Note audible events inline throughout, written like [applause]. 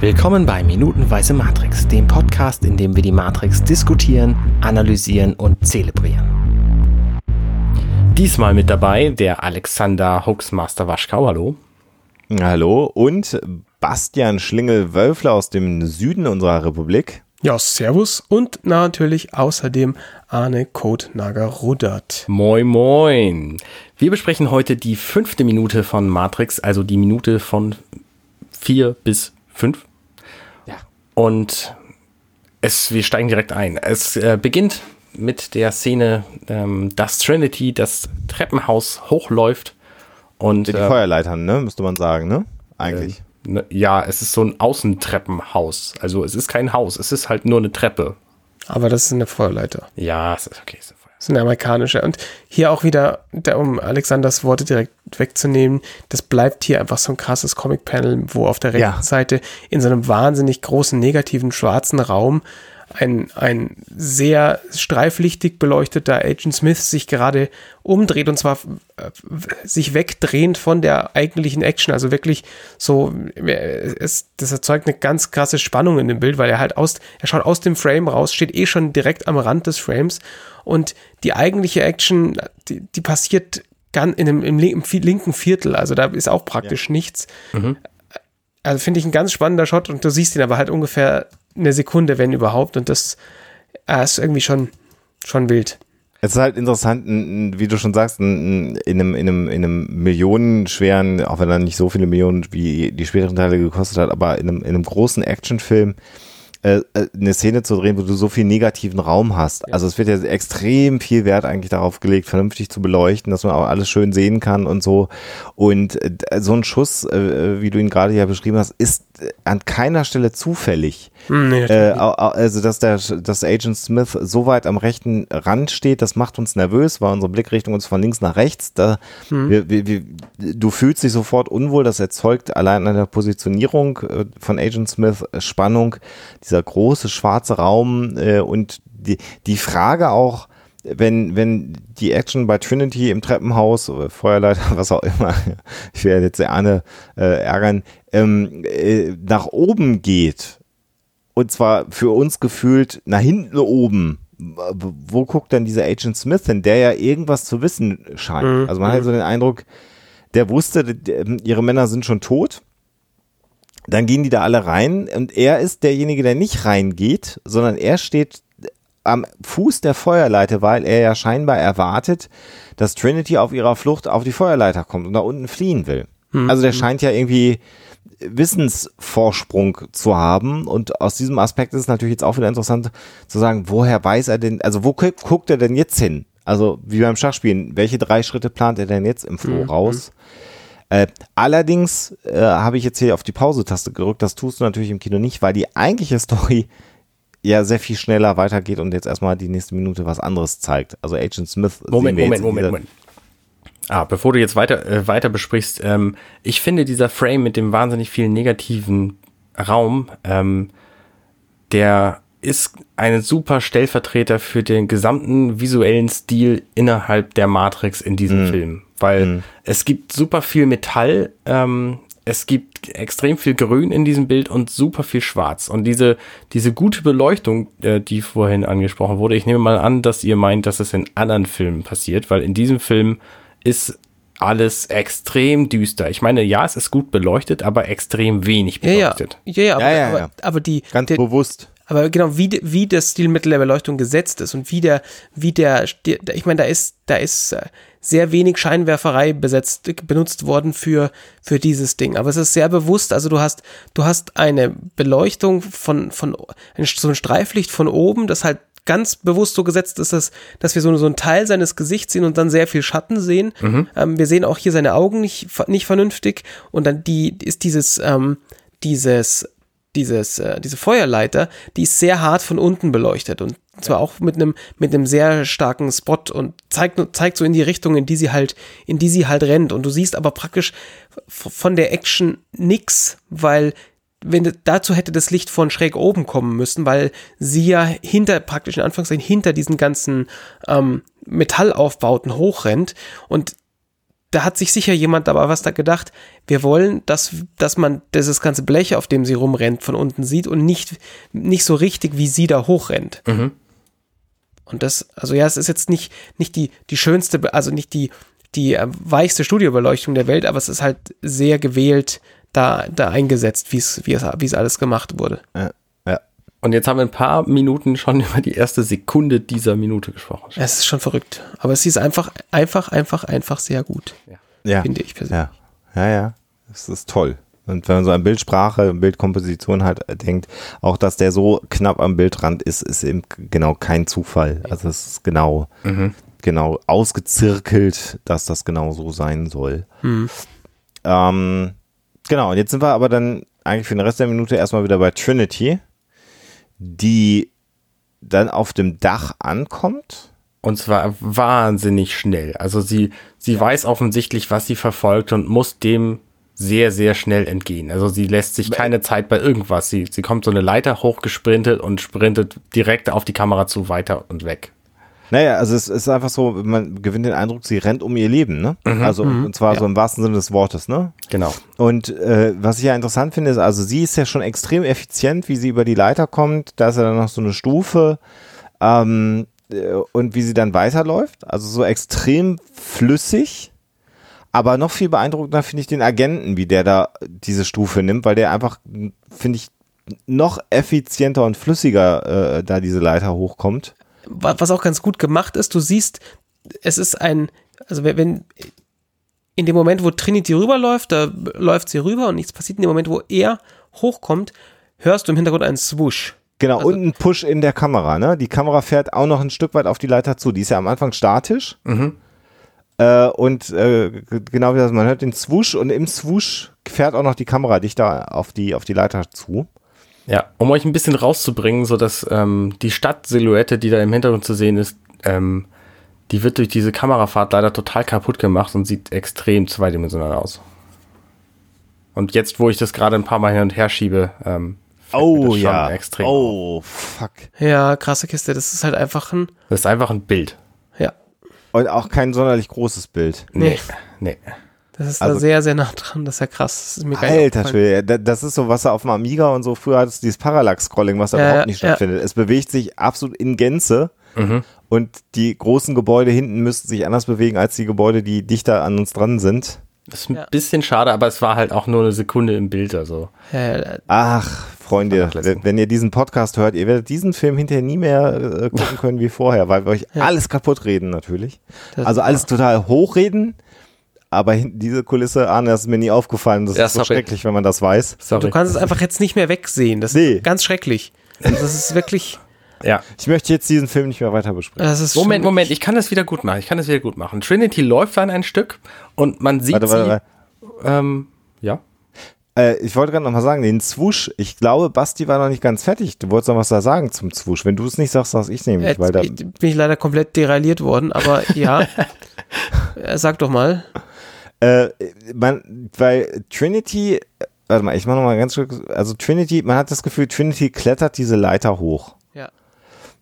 Willkommen bei Minutenweise Matrix, dem Podcast, in dem wir die Matrix diskutieren, analysieren und zelebrieren. Diesmal mit dabei der Alexander Hoaxmaster Waschkau, hallo. Hallo und Bastian Schlingel-Wölfler aus dem Süden unserer Republik. Ja, servus und natürlich außerdem Arne Kotnager-Rudert. Moin, moin. Wir besprechen heute die fünfte Minute von Matrix, also die Minute von vier bis fünf. Und es, wir steigen direkt ein. Es äh, beginnt mit der Szene, ähm, dass Trinity das Treppenhaus hochläuft und Die äh, Feuerleitern, ne, müsste man sagen, ne? Eigentlich. ne, ja, es ist so ein Außentreppenhaus. Also es ist kein Haus, es ist halt nur eine Treppe. Aber das ist eine Feuerleiter. Ja, es ist okay. Es ist Eine amerikanische. Und hier auch wieder, um Alexanders Worte direkt wegzunehmen, das bleibt hier einfach so ein krasses Comic-Panel, wo auf der rechten Ja. Seite in so einem wahnsinnig großen negativen schwarzen Raum ein, ein sehr streiflichtig beleucteter Agent Smith sich gerade umdreht und zwar äh, sich wegdrehend von der eigentlichen Action. Also wirklich so, äh, es, das erzeugt eine ganz krasse Spannung in dem Bild, weil er halt aus, er schaut aus dem Frame raus, steht eh schon direkt am Rand des Frames und die eigentliche Action, die, die passiert ganz in dem, im, linken Viertel, also da ist auch praktisch nichts. Also finde ich ein ganz spannender Shot und du siehst ihn aber halt ungefähr eine Sekunde, wenn überhaupt und das äh, ist irgendwie schon, schon wild. Es ist halt interessant, wie du schon sagst, in einem, in einem, in einem millionenschweren, auch wenn er nicht so viele Millionen wie die späteren Teile gekostet hat, aber in einem, in einem großen Actionfilm äh, äh, eine Szene zu drehen, wo du so viel negativen Raum hast. Also es wird ja extrem viel Wert eigentlich darauf gelegt, vernünftig zu beleuchten, dass man auch alles schön sehen kann und so. Und äh, so ein Schuss, wie du ihn gerade ja beschrieben hast, ist an keiner Stelle zufällig. Nee, Äh, also, dass der, dass Agent Smith so weit am rechten Rand steht, das macht uns nervös, weil unsere Blickrichtung uns von links nach rechts, da, wir, wir, wir, du fühlst dich sofort unwohl, das erzeugt allein an der Positionierung äh, von Agent Smith äh, Spannung, dieser große schwarze Raum äh, und die, die Frage auch, wenn, wenn die Action bei Trinity im Treppenhaus, oder Feuerleiter, [laughs] was auch immer, ich werde jetzt Arne äh, ärgern, ähm, äh, nach oben geht, und zwar für uns gefühlt nach hinten oben. Wo guckt denn dieser Agent Smith hin, der ja irgendwas zu wissen scheint? Also man hat so den Eindruck, der wusste, der, ihre Männer sind schon tot. Dann gehen die da alle rein und er ist derjenige, der nicht reingeht, sondern er steht am Fuß der Feuerleiter, weil er ja scheinbar erwartet, dass Trinity auf ihrer Flucht auf die Feuerleiter kommt und da unten fliehen will. Also der scheint ja irgendwie Wissensvorsprung zu haben und aus diesem Aspekt ist es natürlich jetzt auch wieder interessant zu sagen, woher weiß er denn, also wo gu- guckt er denn jetzt hin? Also wie beim Schachspielen, welche drei Schritte plant er denn jetzt im Voraus? Äh, allerdings äh, habe ich jetzt hier auf die Pause-Taste gedrückt, das tust du natürlich im Kino nicht, weil die eigentliche Story ja sehr viel schneller weitergeht und jetzt erstmal die nächste Minute was anderes zeigt. Also Agent Smith. Moment, Moment, Moment, Moment. Ah, bevor du jetzt weiter, äh, weiter besprichst, ähm, ich finde dieser Frame mit dem wahnsinnig vielen negativen Raum, ähm, der ist ein super Stellvertreter für den gesamten visuellen Stil innerhalb der Matrix in diesem Film. Weil es gibt super viel Metall, ähm, es gibt extrem viel Grün in diesem Bild und super viel Schwarz. Und diese, diese gute Beleuchtung, äh, die vorhin angesprochen wurde, ich nehme mal an, dass ihr meint, dass es in anderen Filmen passiert, weil in diesem Film ist alles extrem düster. Ich meine, ja, es ist gut beleuchtet, aber extrem wenig Ja, ja, beleuchtet. ja, ja, aber, Ja, ja, aber, ja. aber die, Ganz der, bewusst. Aber genau wie, wie das Stilmittel der Beleuchtung gesetzt ist und wie der, wie der, ich meine, da ist, da ist äh, sehr wenig Scheinwerferei besetzt, benutzt worden für, für dieses Ding. Aber es ist sehr bewusst, also du hast, du hast eine Beleuchtung von, von, so ein Streiflicht von oben, das halt ganz bewusst so gesetzt ist, dass, dass wir so, so einen Teil seines Gesichts sehen und dann sehr viel Schatten sehen. Ähm, wir sehen auch hier seine Augen nicht, nicht vernünftig und dann die, ist dieses, ähm, dieses, dieses, äh, diese Feuerleiter, die ist sehr hart von unten beleuchtet und zwar auch mit einem mit einem sehr starken Spot und zeigt zeigt so in die Richtung, in die sie halt in die sie halt rennt. Und du siehst aber praktisch von der Action nix, weil wenn dazu hätte das Licht von schräg oben kommen müssen, weil sie ja hinter praktisch in Anführungszeichen hinter diesen ganzen ähm, Metallaufbauten hochrennt. Und da hat sich sicher jemand aber was da gedacht, wir wollen, dass, dass man dieses ganze Blech, auf dem sie rumrennt, von unten sieht und nicht, nicht so richtig, wie sie da hochrennt. Mhm. Und das, also ja, es ist jetzt nicht, nicht die, die schönste, also nicht die, die äh, weichste Studiobeleuchtung der Welt, aber es ist halt sehr gewählt da, da eingesetzt, wie es, wie es, wie es alles gemacht wurde. Ja, ja. Und jetzt haben wir ein paar Minuten schon [laughs] über die erste Sekunde dieser Minute gesprochen. Es ist schon verrückt. Aber es ist einfach, einfach, einfach, einfach sehr gut, ja. finde ich persönlich. Ja, ja, ja. Das ist toll. Und wenn man so an Bildsprache, Bildkomposition halt denkt, auch dass der so knapp am Bildrand ist, ist eben genau kein Zufall. Also es ist genau, Mhm. genau ausgezirkelt, dass das genau so sein soll. Ähm, genau, und jetzt sind wir aber dann eigentlich für den Rest der Minute erstmal wieder bei Trinity, die dann auf dem Dach ankommt. Und zwar wahnsinnig schnell. Also sie, sie weiß offensichtlich, was sie verfolgt und muss dem sehr, sehr schnell entgehen. Also sie lässt sich keine Zeit bei irgendwas. Sie, sie kommt so eine Leiter hochgesprintet und sprintet direkt auf die Kamera zu weiter und weg. Naja, also es ist einfach so, man gewinnt den Eindruck, sie rennt um ihr Leben, ne? Also und zwar so im wahrsten Sinne des Wortes, ne? Genau. Und äh, was ich ja interessant finde, ist, also sie ist ja schon extrem effizient, wie sie über die Leiter kommt. Da ist ja dann noch so eine Stufe ähm, äh, und wie sie dann weiterläuft. Also so extrem flüssig. Aber noch viel beeindruckender finde ich den Agenten, wie der da diese Stufe nimmt, weil der einfach, finde ich, noch effizienter und flüssiger äh, da diese Leiter hochkommt. Wa- Was auch ganz gut gemacht ist, du siehst, es ist ein, also wenn- wenn in dem Moment, wo Trinity rüberläuft, da läuft sie rüber und nichts passiert. In dem Moment, wo er hochkommt, hörst du im Hintergrund einen Swoosh. Genau, Also- und ein Push in der Kamera, ne? Die Kamera fährt auch noch ein Stück weit auf die Leiter zu. Die ist ja am Anfang statisch. Äh, und äh, genau wie das, man hört den Swoosh und im Swoosh fährt auch noch die Kamera dichter auf die, auf die Leiter zu. Ja, um euch ein bisschen rauszubringen, so dass ähm, die Stadtsilhouette, die da im Hintergrund zu sehen ist, ähm, die wird durch diese Kamerafahrt leider total kaputt gemacht und sieht extrem zweidimensional aus. Und jetzt, wo ich das gerade ein paar Mal hin und her schiebe, ähm, das schon extrem. Oh, fuck. Ja, krasse Kiste. Das ist halt einfach ein, Das ist einfach ein Bild. Und auch kein sonderlich großes Bild. Nee, nee. das ist Also- da sehr, sehr nah dran. Das ist ja krass. Das ist mir Alter. Schwede, da- das ist so, was er auf dem Amiga und so, früher hattest du dieses Parallax-Scrolling, was da Ja, überhaupt nicht ja. stattfindet. Es bewegt sich absolut in Gänze und die großen Gebäude hinten müssten sich anders bewegen als die Gebäude, die dichter an uns dran sind. Das ist ein Ja. bisschen schade, aber es war halt auch nur eine Sekunde im Bild. Also Ach, Freunde, wenn ihr diesen Podcast hört, ihr werdet diesen Film hinterher nie mehr äh, gucken können wie vorher, weil wir euch alles kaputt reden natürlich. Das also alles total hochreden, aber diese Kulisse, Arne, das ist mir nie aufgefallen. Das Ja, ist so sorry. schrecklich, wenn man das weiß. sorry. Du kannst es einfach jetzt nicht mehr wegsehen. Das Nee. ist ganz schrecklich. Das ist wirklich, [laughs] ja. Ich möchte jetzt diesen Film nicht mehr weiter besprechen. das ist Moment, Moment, ich kann das wieder gut machen. Ich kann das wieder gut machen. Trinity läuft dann ein Stück und man sieht Warte, warte, warte. sie. Ähm, ja. Äh, ich wollte gerade noch mal sagen, den Swoosh, ich glaube, Basti war noch nicht ganz fertig. Du wolltest noch was da sagen zum Swoosh. Wenn du es nicht sagst, sag's ich nämlich, Jetzt weil da, bin ich leider komplett derailliert worden, aber ja. [laughs] Äh, Sag doch mal. Äh, man, weil Trinity, äh, warte mal, ich mach noch mal ganz kurz, also Trinity, man hat das Gefühl, Trinity klettert diese Leiter hoch. Ja.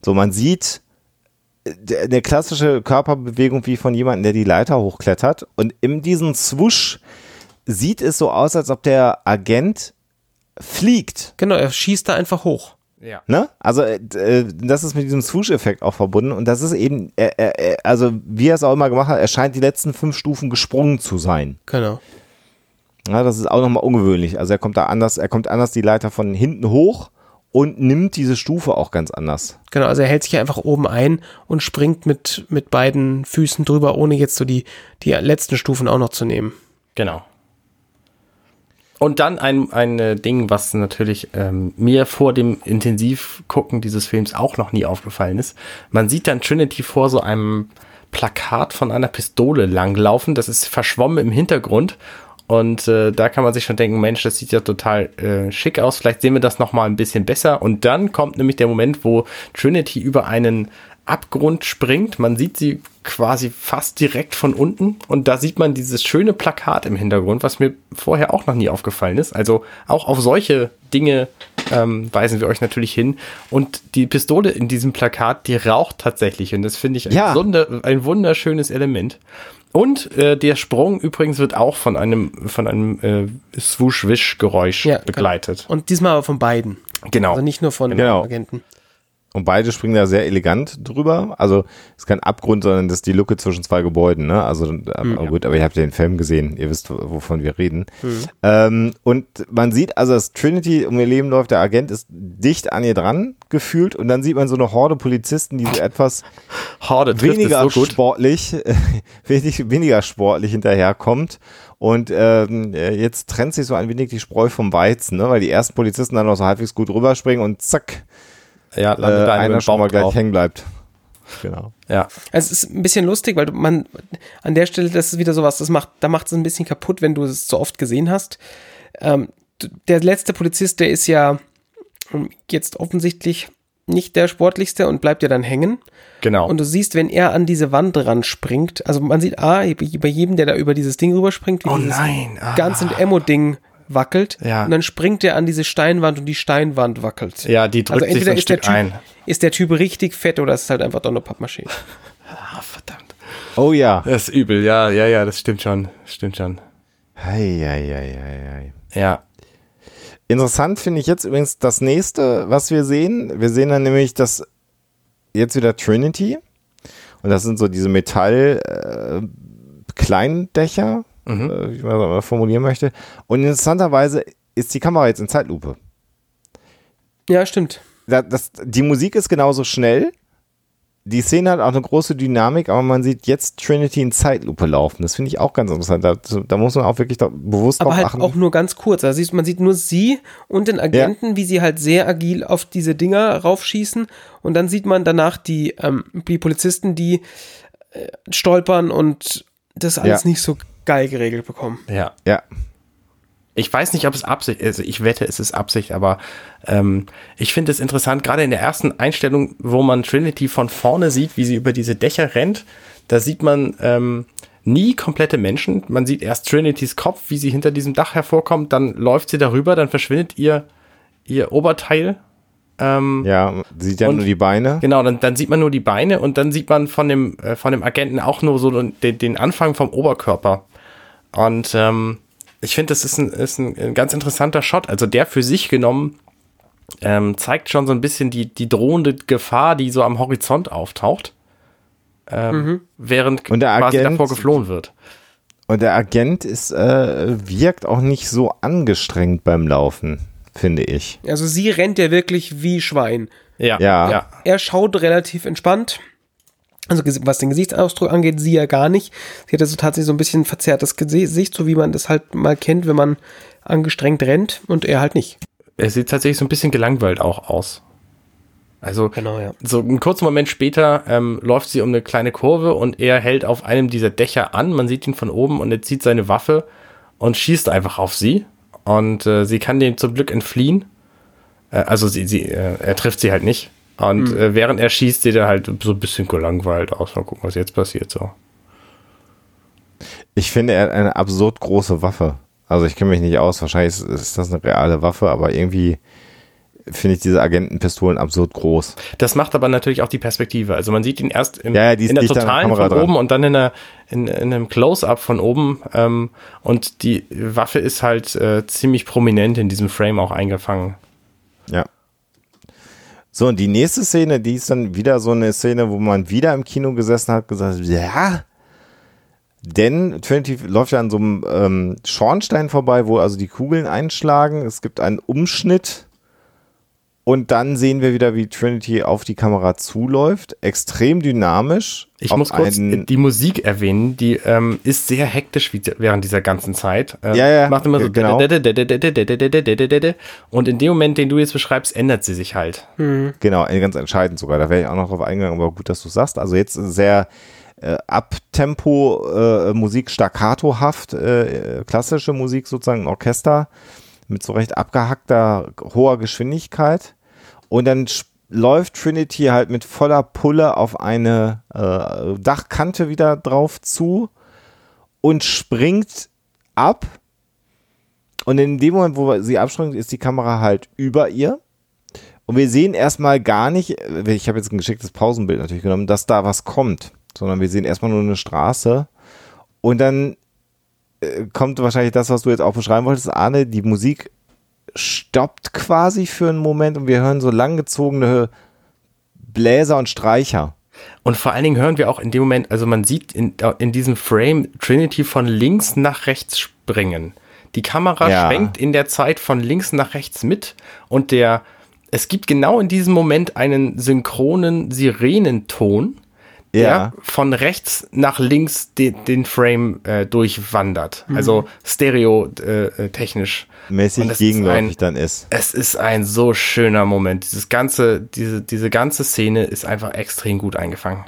So, man sieht äh, eine klassische Körperbewegung wie von jemandem, der die Leiter hochklettert und in diesem Swoosh sieht es so aus, als ob der Agent fliegt. Genau, er schießt da einfach hoch. Ja. Ne? Also äh, äh, das ist mit diesem Swoosh-Effekt auch verbunden und das ist eben, er, er, er, also wie er es auch immer gemacht hat, er scheint die letzten fünf Stufen gesprungen zu sein. Genau. Ja, das ist auch nochmal ungewöhnlich. Also er kommt da anders, er kommt anders die Leiter von hinten hoch und nimmt diese Stufe auch ganz anders. Genau, also er hält sich einfach oben ein und springt mit, mit beiden Füßen drüber, ohne jetzt so die, die letzten Stufen auch noch zu nehmen. Genau. Und dann ein, ein äh, Ding, was natürlich ähm, mir vor dem Intensivgucken dieses Films auch noch nie aufgefallen ist. Man sieht dann Trinity vor so einem Plakat von einer Pistole langlaufen. Das ist verschwommen im Hintergrund. Und äh, da kann man sich schon denken, Mensch, das sieht ja total äh, schick aus. Vielleicht sehen wir das noch mal ein bisschen besser. Und dann kommt nämlich der Moment, wo Trinity über einen Abgrund springt. Man sieht sie quasi fast direkt von unten. Und da sieht man dieses schöne Plakat im Hintergrund, was mir vorher auch noch nie aufgefallen ist. Also auch auf solche Dinge ähm, weisen wir euch natürlich hin. Und die Pistole in diesem Plakat, die raucht tatsächlich. Und das finde ich ein, Ja. Wunder, ein wunderschönes Element. Und äh, der Sprung übrigens wird auch von einem, von einem äh, Swoosh-Wish-Geräusch Ja, begleitet. Und diesmal aber von beiden. Genau. Also nicht nur von Genau. Agenten. Und beide springen da sehr elegant drüber. Also es ist kein Abgrund, sondern das ist die Lücke zwischen zwei Gebäuden. Ne? Also aber gut, aber ihr habt ja den Film gesehen, ihr wisst, wovon wir reden. Ähm, und man sieht also, dass Trinity um ihr Leben läuft, der Agent ist dicht an ihr dran gefühlt und dann sieht man so eine Horde Polizisten, die so etwas Horde weniger so sportlich, [laughs] wenig, weniger sportlich hinterherkommt. Und ähm, äh, jetzt trennt sich so ein wenig die Spreu vom Weizen, ne? weil die ersten Polizisten dann noch so halbwegs gut rüberspringen und zack, Ja, äh, einer einer schon mal gleich drauf. hängen bleibt. Genau. Ja. Also es ist ein bisschen lustig, weil man an der Stelle, das ist wieder sowas, das macht, da macht es ein bisschen kaputt, wenn du es so oft gesehen hast. Ähm, der letzte Polizist, der ist ja ähm, jetzt offensichtlich nicht der sportlichste und bleibt ja dann hängen. Genau. Und du siehst, wenn er an diese Wand ran springt, also man sieht, ah, bei jedem, der da über dieses Ding rüberspringt, wie Oh dieses nein, ah. ganze Emo-Ding wackelt. Ja. Und dann springt er an diese Steinwand und die Steinwand wackelt. ja, die drückt also sich so entweder ein ist der, Stück typ, ein. ist der Typ richtig fett oder ist es halt einfach doch eine Pappmaschine. [laughs] Ah, verdammt. Oh ja. Das ist übel, ja, ja, ja, das stimmt schon. Stimmt schon. Hei, hei, hei, hei. Ja. Interessant finde ich jetzt übrigens das nächste, was wir sehen. Wir sehen dann nämlich das jetzt wieder Trinity. Und das sind so diese Metall äh, Kleindächer, äh, wie man das formulieren möchte. Und interessanterweise ist die Kamera jetzt in Zeitlupe. Ja, stimmt. Da, das, die Musik ist genauso schnell. Die Szene hat auch eine große Dynamik, aber man sieht jetzt Trinity in Zeitlupe laufen. Das finde ich auch ganz interessant. Da, da muss man auch wirklich da bewusst Aber drauf halt achten. auch nur ganz kurz. Also man sieht nur sie und den Agenten, wie sie halt sehr agil auf diese Dinger raufschießen. Und dann sieht man danach die, ähm, die Polizisten, die äh, stolpern und das alles Ja. nicht so geil geregelt bekommen. Ja. ja. Ich weiß nicht, ob es Absicht ist. Ich wette, es ist Absicht, aber ähm, ich finde es interessant, gerade in der ersten Einstellung, wo man Trinity von vorne sieht, wie sie über diese Dächer rennt, da sieht man ähm, nie komplette Menschen. Man sieht erst Trinitys Kopf, wie sie hinter diesem Dach hervorkommt, dann läuft sie darüber, dann verschwindet ihr, ihr Oberteil. Ähm, Ja, sieht ja nur die Beine. Genau, dann, dann sieht man nur die Beine und dann sieht man von dem, äh, von dem Agenten auch nur so den, den Anfang vom Oberkörper. Und ähm, ich finde, das ist, ein, ist ein, ein ganz interessanter Shot. Also der für sich genommen ähm, zeigt schon so ein bisschen die, die drohende Gefahr, die so am Horizont auftaucht, ähm, während Und der quasi Agent- davor geflohen wird. Und der Agent ist, äh, wirkt auch nicht so angestrengt beim Laufen, finde ich. Also sie rennt ja wirklich wie Schwein. Ja, Ja. ja. Er schaut relativ entspannt. Also was den Gesichtsausdruck angeht, sie ja gar nicht. Sie hat also tatsächlich so ein bisschen verzerrtes Gesicht, so wie man das halt mal kennt, wenn man angestrengt rennt und er halt nicht. Er sieht tatsächlich so ein bisschen gelangweilt auch aus. Also Genau, ja. so einen kurzen Moment später ähm, läuft sie um eine kleine Kurve und er hält auf einem dieser Dächer an. Man sieht ihn von oben und er zieht seine Waffe und schießt einfach auf sie. Und äh, sie kann dem zum Glück entfliehen. Äh, also sie, sie, äh, er trifft sie halt nicht. Und äh, während er schießt, sieht er halt so ein bisschen gelangweilt aus. Mal gucken, was jetzt passiert so. Ich finde, er hat eine absurd große Waffe. Also ich kenne mich nicht aus, wahrscheinlich ist, ist das eine reale Waffe, aber irgendwie finde ich diese Agentenpistolen absurd groß. Das macht aber natürlich auch die Perspektive. Also man sieht ihn erst im, Ja, ja, in der der totalen Kamera von dran. oben und dann in, einer, in, in einem Close-up von oben. Ähm, und die Waffe ist halt äh, ziemlich prominent in diesem Frame auch eingefangen. Ja. So, und die nächste Szene, die ist dann wieder so eine Szene, wo man wieder im Kino gesessen hat, gesagt, ja. Denn Trinity läuft ja an so einem ähm, Schornstein vorbei, wo also die Kugeln einschlagen. Es gibt einen Umschnitt. Und dann sehen wir wieder, wie Trinity auf die Kamera zuläuft. Extrem dynamisch. Ich muss kurz die Musik erwähnen, die ähm, ist sehr hektisch wie, während dieser ganzen Zeit. Ähm, Ja, ja, Macht immer so. genau. [laughs] Und in dem Moment, den du jetzt beschreibst, ändert sie sich halt. Genau, äh, ganz entscheidend sogar. Da wäre ich auch noch drauf eingegangen, aber gut, dass du sagst. Also jetzt sehr äh, Abtempo äh, Musik, staccatohaft, äh, klassische Musik sozusagen, ein Orchester mit so recht abgehackter, hoher Geschwindigkeit. Und dann läuft Trinity halt mit voller Pulle auf eine äh, Dachkante wieder drauf zu und springt ab. Und in dem Moment, wo sie abspringt, ist die Kamera halt über ihr. Und wir sehen erstmal gar nicht, äh, ich habe jetzt ein geschicktes Pausenbild natürlich genommen, dass da was kommt, sondern wir sehen erstmal nur eine Straße Und dann äh, kommt wahrscheinlich das, was du jetzt auch beschreiben wolltest, Arne, die Musik stoppt quasi für einen Moment und wir hören so langgezogene Bläser und Streicher. Und vor allen Dingen hören wir auch in dem Moment, also man sieht in, in diesem Frame Trinity von links nach rechts springen. Die Kamera Ja. schwenkt in der Zeit von links nach rechts mit und der, es gibt genau in diesem Moment einen synchronen Sirenenton, der Ja. von rechts nach links den, den Frame äh, durchwandert. Mhm. Also stereo-technisch. Mäßig Und es ist gegenläufig ein- dann ist. Es ist ein so schöner Moment. Dieses ganze, diese, diese ganze Szene ist einfach extrem gut eingefangen.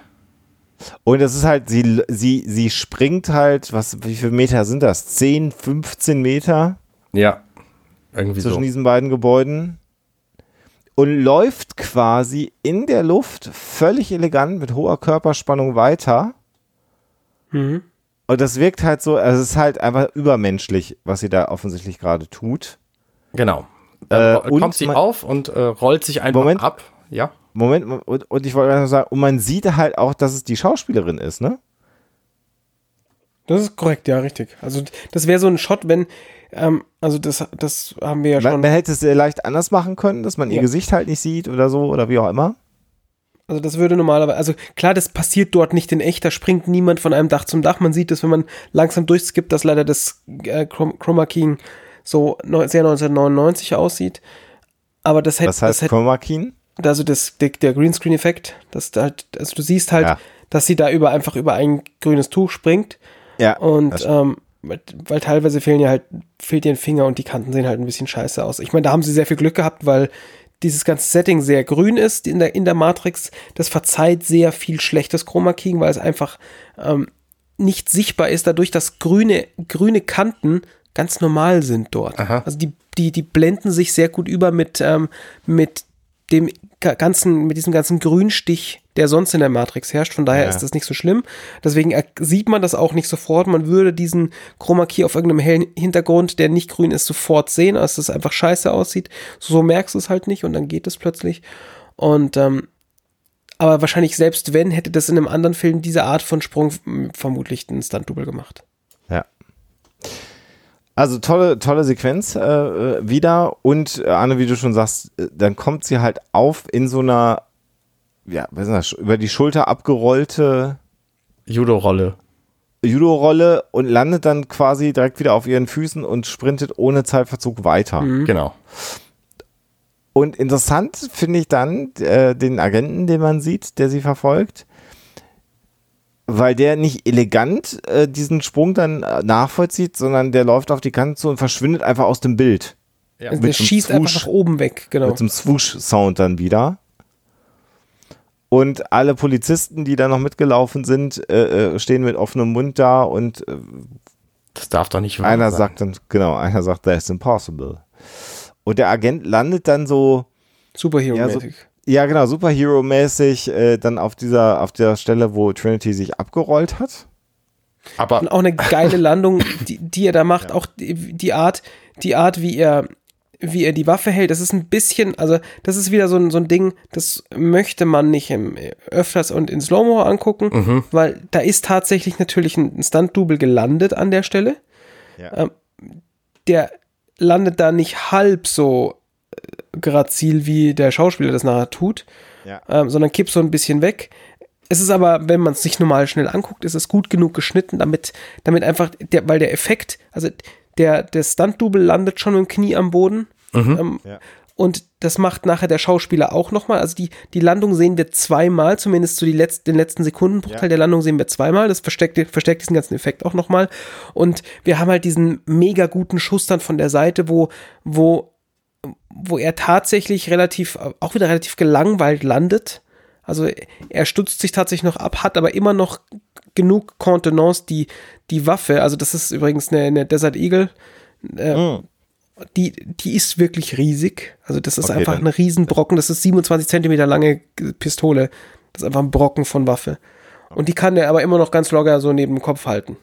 Und es ist halt, sie, sie, sie springt halt, was, wie viele Meter sind das? 10, 15 Meter Ja. Irgendwie zwischen so. diesen beiden Gebäuden und läuft quasi in der Luft völlig elegant mit hoher Körperspannung weiter. Mhm. Und das wirkt halt so, also es ist halt einfach übermenschlich, was sie da offensichtlich gerade tut. Genau. Dann Äh, kommt sie man- auf und äh, rollt sich einfach Moment. ab. Ja. Moment, und, und ich wollte gerade sagen, und man sieht halt auch, dass es die Schauspielerin ist, ne? Das ist korrekt, ja, richtig. Also das wäre so ein Shot, wenn, ähm, also das, das haben wir ja Man, schon. man hätte es sehr leicht anders machen können, dass man ihr Ja. Gesicht halt nicht sieht oder so oder wie auch immer. Also das würde normalerweise, also klar, das passiert dort nicht in echt, da springt niemand von einem Dach zum Dach. Man sieht das, wenn man langsam durchskippt, dass leider das äh, Chrom- Chroma Keying so sehr 1999 aussieht. Aber das hätte, Das heißt das hätte Chroma Keen. also das, der, der Greenscreen-Effekt, das da halt, also du siehst halt, Ja. dass sie da über einfach über ein grünes Tuch springt Ja. und ähm, weil, teilweise fehlen ja halt, fehlt ihr ein Finger und die Kanten sehen halt ein bisschen scheiße aus. Ich meine, da haben sie sehr viel Glück gehabt, weil dieses ganze Setting sehr grün ist in der, in der Matrix. Das verzeiht sehr viel schlechtes Chroma Keying, weil es einfach ähm, nicht sichtbar ist, dadurch, dass grüne, grüne Kanten ganz normal sind dort. Aha. Also die, die, die blenden sich sehr gut über mit, ähm, mit dem ganzen, mit diesem ganzen Grünstich, der sonst in der Matrix herrscht. Von daher Ja. ist das nicht so schlimm. Deswegen sieht man das auch nicht sofort. Man würde diesen Chroma Key auf irgendeinem hellen Hintergrund, der nicht grün ist, sofort sehen, als es einfach scheiße aussieht. So merkst du es halt nicht und dann geht es plötzlich. Und ähm, aber wahrscheinlich selbst wenn, hätte das in einem anderen Film diese Art von Sprung vermutlich einen Stunt-Double gemacht. Ja. Also tolle, tolle Sequenz äh, äh, wieder. Und äh, Anne, wie du schon sagst, äh, dann kommt sie halt auf in so einer, ja, was ist das, über die Schulter abgerollte Judo-Rolle. Judo-Rolle und landet dann quasi direkt wieder auf ihren Füßen und sprintet ohne Zeitverzug weiter. Genau. Und interessant finde ich dann äh, den Agenten, den man sieht, der sie verfolgt, weil der nicht elegant äh, diesen Sprung dann äh, nachvollzieht, sondern der läuft auf die Kante zu und verschwindet einfach aus dem Bild. Ja. Also mit der so schießt einfach Swoosh. nach oben weg, genau. Mit so einem Swoosh-Sound dann wieder. Und alle Polizisten, die da noch mitgelaufen sind, äh, äh, stehen mit offenem Mund da und äh, Das darf doch nicht wahr einer sein. sagt dann, genau, einer sagt, that's impossible. Und der Agent landet dann so, Superhero-mäßig. ja genau, Superhero-mäßig äh, dann auf dieser, auf der Stelle, wo Trinity sich abgerollt hat. Aber Und auch eine geile Landung, die, die er da macht, auch die, die Art, die Art, wie er, wie er die Waffe hält, das ist ein bisschen, also das ist wieder so ein, so ein Ding, das möchte man nicht im, öfters und in Slow-Mo angucken, weil da ist tatsächlich natürlich ein, Stunt-Double gelandet an der Stelle. Ja. Ähm, der landet da nicht halb so grazil, wie der Schauspieler das nachher tut, Ja. ähm, sondern kippt so ein bisschen weg. Es ist aber, wenn man es sich normal schnell anguckt, ist es gut genug geschnitten, damit, damit einfach, der, weil der Effekt, also der, der Stunt-Double landet schon mit dem Knie am Boden. Ähm, Ja. Und das macht nachher der Schauspieler auch nochmal. Also die, die Landung sehen wir zweimal, zumindest so die letzt, den letzten Sekundenbruchteil Ja. der Landung sehen wir zweimal. Das versteckt, verstärkt diesen ganzen Effekt auch nochmal. Und wir haben halt diesen mega guten Schuss dann von der Seite, wo, wo, wo er tatsächlich relativ, auch wieder relativ gelangweilt landet. Also er stutzt sich tatsächlich noch ab, hat aber immer noch genug Contenance, die, die Waffe, also das ist übrigens eine, eine Desert Eagle, äh, Mhm. die, die ist wirklich riesig. Also das ist Okay, einfach ein Riesenbrocken, das ist 27 Zentimeter lange Pistole. Das ist einfach ein Brocken von Waffe. Und die kann er aber immer noch ganz locker so neben dem Kopf halten.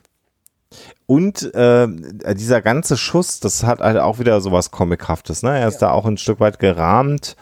Und äh, dieser ganze Schuss, das hat halt auch wieder sowas Comichaftes, ne? Er ist da auch ein Stück weit gerahmt.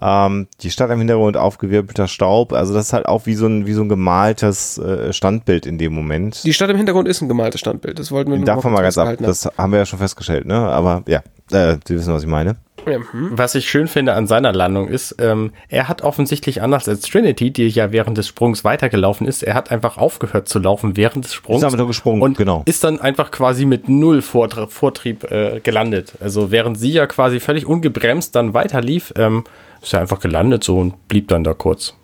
Ähm, die Stadt im Hintergrund, aufgewirbelter Staub. Also das ist halt auch wie so ein, wie so ein gemaltes äh, Standbild in dem Moment. Die Stadt im Hintergrund ist ein gemaltes Standbild. Das wollten wir nur Davon mal ganz ab. festgehalten Das haben wir ja schon festgestellt, ne? Aber ja, äh, Sie wissen, was ich meine. haben. Ja, hm. Was ich schön finde an seiner Landung ist, ähm, er hat offensichtlich anders als Trinity, die ja während des Sprungs weitergelaufen ist, er hat einfach aufgehört zu laufen während des Sprungs. Ist einfach nur gesprungen, und genau. ist dann einfach quasi mit null Vortrie Vortrieb äh, gelandet. Also während sie ja quasi völlig ungebremst dann weiter lief, ähm, ist er einfach gelandet so und blieb dann da kurz.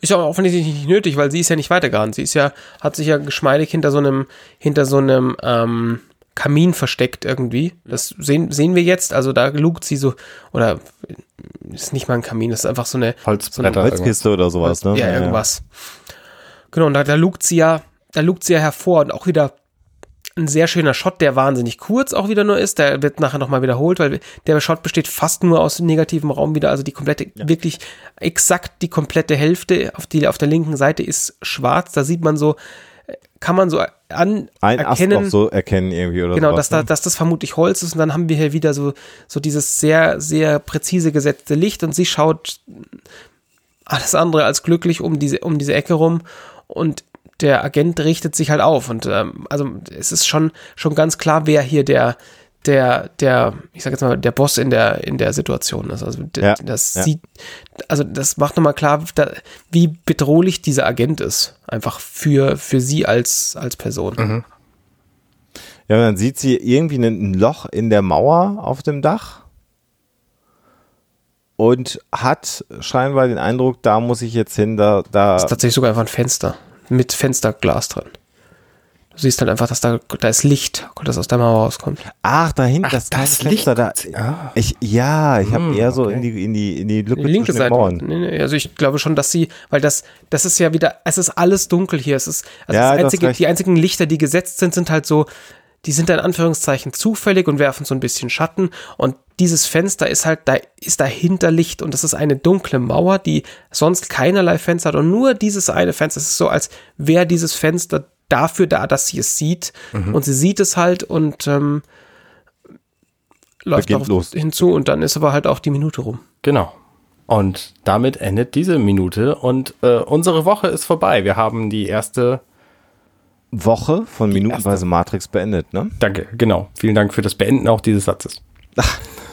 Ist ja auch offensichtlich nicht nötig, weil sie ist ja nicht weitergerannt. Sie ist ja, hat sich ja geschmeidig hinter so einem, hinter so einem ähm, Kamin versteckt irgendwie. Das sehen, sehen wir jetzt. Also da lugt sie so, oder ist nicht mal ein Kamin, das ist einfach so eine Holzbretter. Holzkiste oder sowas, ne? Ja, irgendwas. Genau, und da, da lugt sie ja, da lugt sie ja hervor und auch wieder ein sehr schöner Shot, der wahnsinnig kurz auch wieder nur ist. Der wird nachher nochmal wiederholt, weil der Shot besteht fast nur aus negativem Raum wieder. Also die komplette, wirklich exakt die komplette Hälfte auf, die, auf der linken Seite ist schwarz. Da sieht man so, kann man so an Ein Ast erkennen. noch so erkennen irgendwie oder Genau, sowas, dass, da, ne? dass das vermutlich Holz ist und dann haben wir hier wieder so, so dieses sehr, sehr präzise gesetzte Licht und sie schaut alles andere als glücklich um diese, um diese Ecke rum und der Agent richtet sich halt auf und ähm, also es ist schon, schon ganz klar, wer hier der, der, der, ich sag jetzt mal, der Boss in der, in der Situation ist. Also Ja, das ja. sieht, also das macht nochmal klar, da, wie bedrohlich dieser Agent ist. Einfach für, für sie als, als Person. Ja, dann sieht sie irgendwie ein ein Loch in der Mauer auf dem Dach und hat scheinbar den Eindruck, da muss ich jetzt hin, da, da ist tatsächlich sogar einfach ein Fenster mit Fensterglas drin. Du siehst halt einfach, dass da, da ist Licht, das aus der Mauer rauskommt. Ach, dahinter, Ach, das, das Fenster da. Licht. Ah. Ich, ja, ich habe Hm, eher so okay. in die, in die, in die Lücke Die linke Seite. Nee, nee, also ich glaube schon, dass sie, weil das, das ist ja wieder, es ist alles dunkel hier. Es ist, also Ja, das einzige, die einzigen Lichter, die gesetzt sind, sind halt so, die sind in Anführungszeichen zufällig und werfen so ein bisschen Schatten. Und dieses Fenster ist halt, da ist dahinter Licht und das ist eine dunkle Mauer, die sonst keinerlei Fenster hat und nur dieses eine Fenster. Es ist so, als wäre dieses Fenster dafür da, dass sie es sieht. Mhm. Und sie sieht es halt und ähm, läuft darauf los. hinzu und dann ist aber halt auch die Minute rum. Genau. Und damit endet diese Minute und äh, unsere Woche ist vorbei. Wir haben die erste, Woche von Minutenweise Matrix beendet, ne? danke, genau. Vielen Dank für das Beenden auch dieses Satzes. [laughs]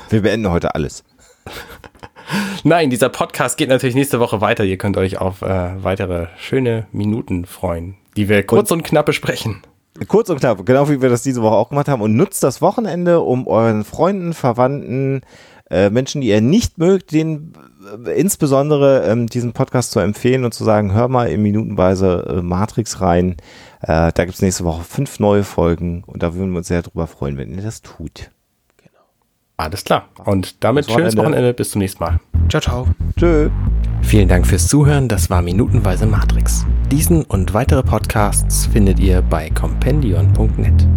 Wir beenden heute alles. [laughs] Nein, dieser Podcast geht natürlich nächste Woche weiter. Ihr könnt euch auf äh, weitere schöne Minuten freuen, die wir kurz und, knapp besprechen. Kurz und knapp, genau wie wir das diese Woche auch gemacht haben. Und nutzt das Wochenende, um euren Freunden, Verwandten, äh, Menschen, die ihr nicht mögt, äh, insbesondere ähm, diesen Podcast zu empfehlen und zu sagen, hör mal in Minutenweise äh, Matrix rein. Äh, da gibt's nächste Woche fünf neue Folgen und da würden wir uns sehr drüber freuen, wenn ihr das tut. Alles klar. Und damit Das schönes Wochenende. Wochenende. Bis zum nächsten Mal. Ciao, ciao. Tschö. Vielen Dank fürs Zuhören. Das war Minutenweise Matrix. Diesen und weitere Podcasts findet ihr bei compendion.net.